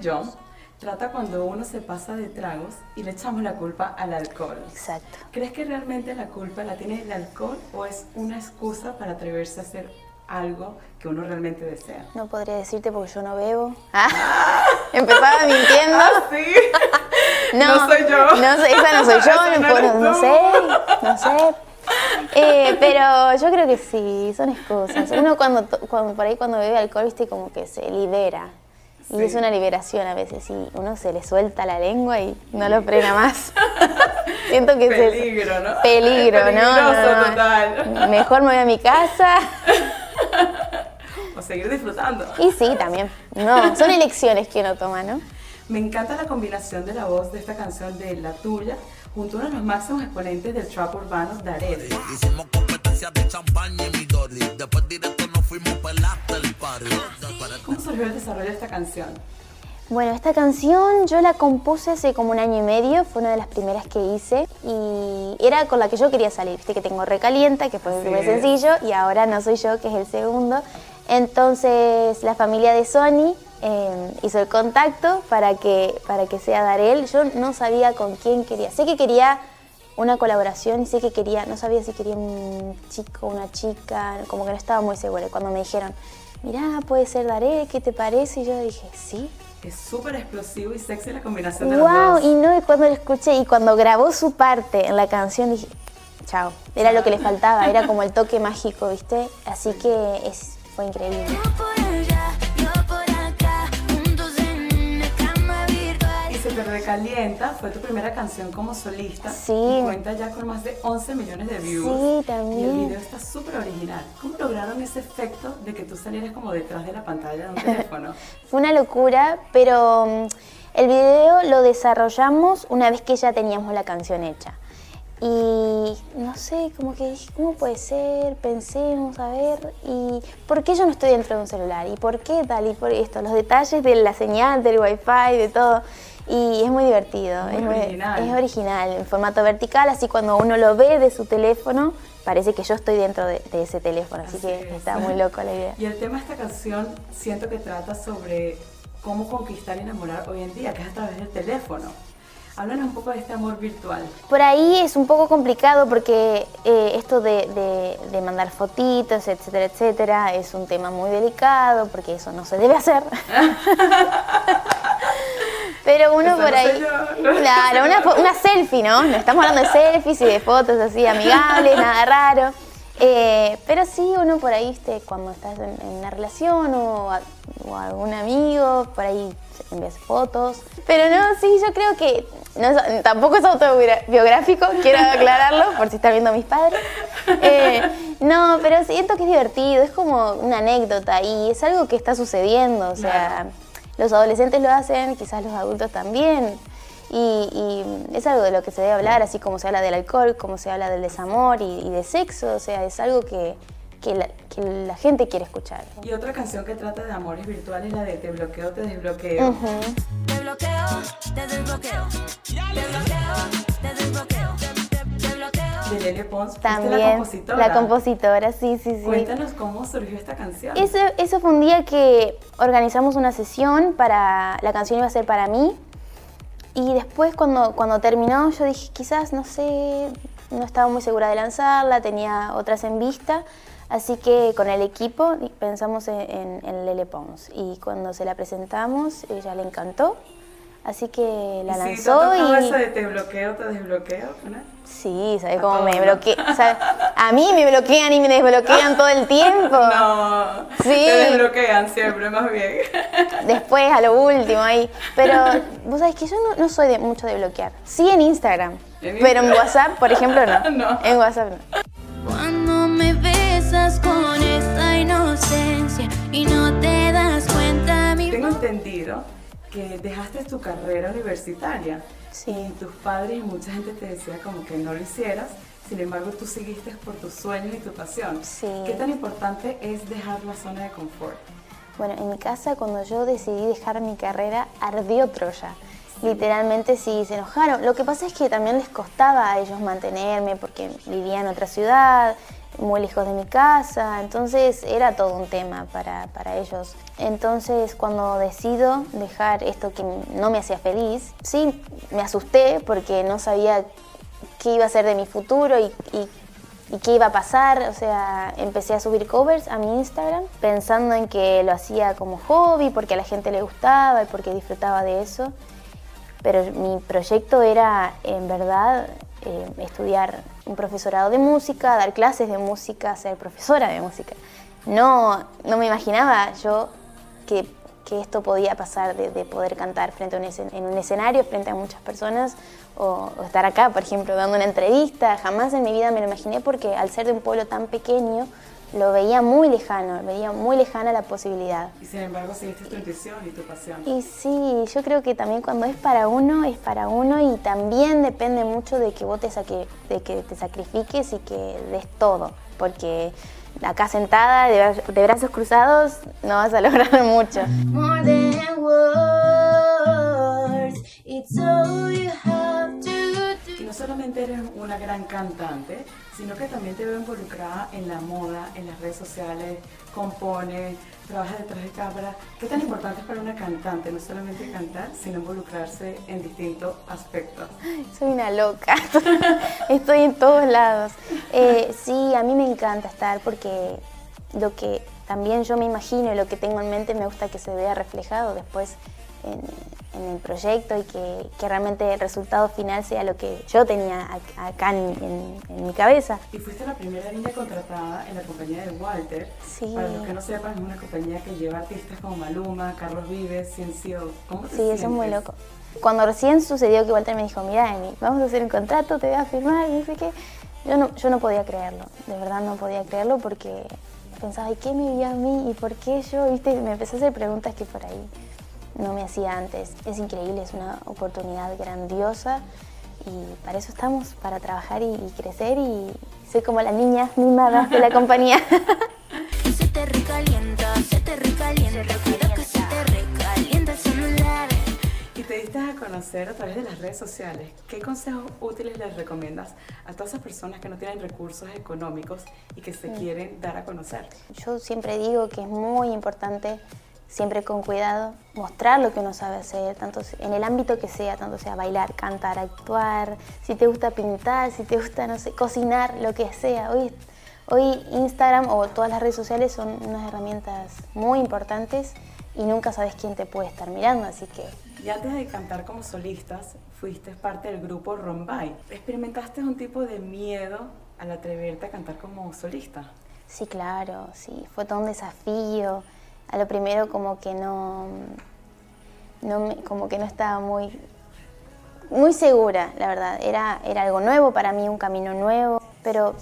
yo trata cuando uno se pasa de tragos y le echamos la culpa al alcohol. Exacto. ¿Crees que realmente la culpa la tiene el alcohol o es una excusa para atreverse a hacer algo que uno realmente desea? No podría decirte porque yo no bebo. Ah, empezaba mintiendo. Ah, sí. No, soy yo. No, esa no soy yo, no, no, sé, no sé. Eh, pero yo creo que sí, son excusas. Uno cuando, cuando por ahí cuando bebe alcohol, viste, como que se libera. Y es una liberación a veces, y uno se le suelta la lengua y no lo frena más. Siento que Peligro, ¿no? Peligro, ¿no? no, total. Mejor me voy a mi casa. o seguir disfrutando. Y sí, también. No, son elecciones que uno toma, ¿no? Me encanta la combinación de la voz de esta canción de La Tuya junto a uno de los máximos exponentes del trap urbano, Darel. De champaña y Midori. Después directo nos fuimos el party. ¿Cómo surgió el desarrollo de esta canción? Bueno, esta canción yo la compuse hace como un año y medio, fue una de las primeras que hice y era con la que yo quería salir, viste que tengo Recalienta, que fue mi primer sencillo, y ahora No Soy Yo, que es el segundo. Entonces la familia de Sony eh, hizo el contacto para que, para que sea Darel. Yo no sabía con quién quería. Sé que quería una colaboración y sé que quería, no sabía si quería un chico, una chica, como que no estaba muy segura. Cuando me dijeron, mirá, puede ser Darel, ¿qué te parece? Y yo dije, sí. Es súper explosivo y sexy la combinación de wow, los dos. Y no, y cuando lo escuché y cuando grabó su parte en la canción dije, chao, era lo que le faltaba, era como el toque mágico, ¿viste? Así que es, fue increíble. Recalienta fue tu primera canción como solista. Sí. Y cuenta ya con más de 11 millones de views. Sí, también. Y el video está súper original. ¿Cómo lograron ese efecto de que tú salieras como detrás de la pantalla de un teléfono? fue una locura, pero mm, el video lo desarrollamos una vez que ya teníamos la canción hecha. Y no sé, como que dije, ¿cómo puede ser? Pensemos, a ver, ¿y por qué yo no estoy dentro de un celular? ¿Y por qué tal? ¿Y por esto? Los detalles de la señal, del wifi, de todo. Y es muy divertido. es, original. es original, en formato vertical, así cuando uno lo ve de su teléfono, parece que yo estoy dentro de, ese teléfono, así, que está muy loco la idea. Y el tema de esta canción siento que trata sobre cómo conquistar y enamorar hoy en día, que es a través del teléfono. Háblanos un poco de este amor virtual. Por ahí es un poco complicado porque eh, esto de, de, mandar fotitos, etcétera, etcétera, es un tema muy delicado porque eso no se debe hacer. Pero uno por ahí. Claro, una, selfie, ¿no? No estamos hablando de selfies y de fotos así amigables, nada raro. Eh, pero sí, uno por ahí, ¿viste? cuando estás en, una relación o, algún amigo, por ahí envías fotos. Pero no, sí, yo creo que tampoco es autobiográfico, quiero aclararlo por si están viendo a mis padres. Eh, no, pero siento que es divertido, es como una anécdota y es algo que está sucediendo, o sea los adolescentes lo hacen, quizás los adultos también. Y, es algo de lo que se debe hablar, así como se habla del alcohol, como se habla del desamor y, de sexo, o sea, es algo que, la, gente quiere escuchar. Y otra canción que trata de amores virtuales es la de Te bloqueo, te desbloqueo. Te bloqueo, te desbloqueo. Te bloqueo, te desbloqueo de Lele Pons. También, la compositora. La compositora, sí, sí, sí. Cuéntanos cómo surgió esta canción. Eso, eso fue un día que organizamos una sesión para, la canción iba a ser para mí. Y después cuando, cuando terminó yo dije, quizás, no sé, no estaba muy segura de lanzarla, tenía otras en vista. Así que con el equipo pensamos en, en Lele Pons. Y cuando se la presentamos, ella le encantó. Así que la lanzó y... eso de te bloqueo, te desbloqueo? ¿no? Sí, ¿sabes cómo me bloquea? a mí me bloquean y me desbloquean todo el tiempo. No, sí. te desbloquean siempre, más bien. Después, a lo último ahí. Pero vos sabés que yo no, soy de, mucho de bloquear. Sí en Instagram, pero en WhatsApp, por ejemplo, no. no. En WhatsApp no. Cuando me y no te das cuenta, mi... Tengo entendido que dejaste tu carrera universitaria sí. y tus padres y mucha gente te decía como que no lo hicieras, sin embargo tú seguiste por tus sueños y tu pasión. Sí. ¿Qué tan importante es dejar la zona de confort? Bueno, en mi casa cuando yo decidí dejar mi carrera ardió Troya. Literalmente sí, se enojaron. Lo que pasa es que también les costaba a ellos mantenerme porque vivían en otra ciudad, muy lejos de mi casa, entonces era todo un tema para, para, ellos. Entonces cuando decido dejar esto que no me hacía feliz, sí, me asusté porque no sabía qué iba a ser de mi futuro y, y, y, qué iba a pasar. O sea, empecé a subir covers a mi Instagram pensando en que lo hacía como hobby, porque a la gente le gustaba y porque disfrutaba de eso. Pero mi proyecto era, en verdad, eh, estudiar un profesorado de música, dar clases de música, ser profesora de música. No, no me imaginaba yo que, que esto podía pasar de, de, poder cantar frente a un en un escenario, frente a muchas personas, o, estar acá, por ejemplo, dando una entrevista. Jamás en mi vida me lo imaginé porque al ser de un pueblo tan pequeño, lo veía muy lejano, veía muy lejana la posibilidad. Y sin embargo, seguiste tu intuición y tu pasión. Y sí, yo creo que también cuando es para uno, es para uno y también depende mucho de que vos te, saque, de que te sacrifiques y que des todo, porque acá sentada, de, de brazos cruzados, no vas a lograr mucho. More than words, it's all you have solamente eres una gran cantante, sino que también te veo involucrada en la moda, en las redes sociales, compone, trabaja detrás de cámara. ¿Qué tan importante es para una cantante no solamente cantar, sino involucrarse en distintos aspectos? Soy una loca, estoy en todos lados. Eh, sí, a mí me encanta estar porque lo que también yo me imagino y lo que tengo en mente me gusta que se vea reflejado después en, en el proyecto y que, que, realmente el resultado final sea lo que yo tenía acá en, en, en, mi cabeza. Y fuiste la primera niña contratada en la compañía de Walter. Sí. Para los que no sepan, es una compañía que lleva artistas como Maluma, Carlos Vives, Ciencio. ¿Cómo te Sí, sientes? eso es muy loco. Cuando recién sucedió que Walter me dijo, mira, Emi, vamos a hacer un contrato, te voy a firmar, y dice que yo no, yo no podía creerlo, de verdad no podía creerlo porque pensaba, ¿y qué me vio a mí? ¿Y por qué yo? ¿Viste? Me empecé a hacer preguntas que por ahí no me hacía antes. Es increíble, es una oportunidad grandiosa y para eso estamos, para trabajar y, y crecer y soy como la niña mimada de la compañía. se te recalienta, se te recalienta, cuidado que se te recalienta el celular. Y te diste a conocer a través de las redes sociales. ¿Qué consejos útiles les recomiendas a todas esas personas que no tienen recursos económicos y que se quieren dar a conocer? Yo siempre digo que es muy importante siempre con cuidado, mostrar lo que uno sabe hacer, tanto en el ámbito que sea, tanto sea bailar, cantar, actuar, si te gusta pintar, si te gusta, no sé, cocinar, lo que sea. Hoy, hoy Instagram o todas las redes sociales son unas herramientas muy importantes y nunca sabes quién te puede estar mirando, así que... Y antes de cantar como solistas, fuiste parte del grupo Rombay. ¿Experimentaste un tipo de miedo al atreverte a cantar como solista? Sí, claro, sí, fue todo un desafío a lo primero como que no, no me, como que no estaba muy, muy segura, la verdad. Era, era algo nuevo para mí, un camino nuevo, pero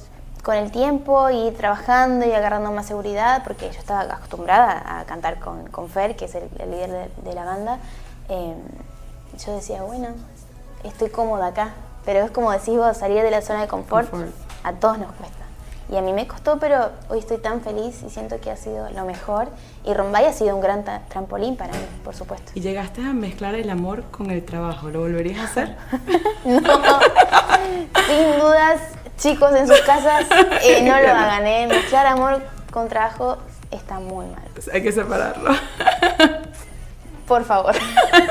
con el tiempo y trabajando y agarrando más seguridad, porque yo estaba acostumbrada a cantar con, con Fer, que es el, el líder de, de, la banda, eh, yo decía, bueno, estoy cómoda acá, pero es como decís vos, salir de la zona de confort, confort. a todos nos cuesta. Y a mí me costó, pero hoy estoy tan feliz y siento que ha sido lo mejor. Y Rombay ha sido un gran trampolín para mí, por supuesto. ¿Y llegaste a mezclar el amor con el trabajo? ¿Lo volverías a hacer? no, sin dudas, chicos en sus casas, eh, no lo hagan. ¿eh? Mezclar amor con trabajo está muy mal. Hay que separarlo. Por favor.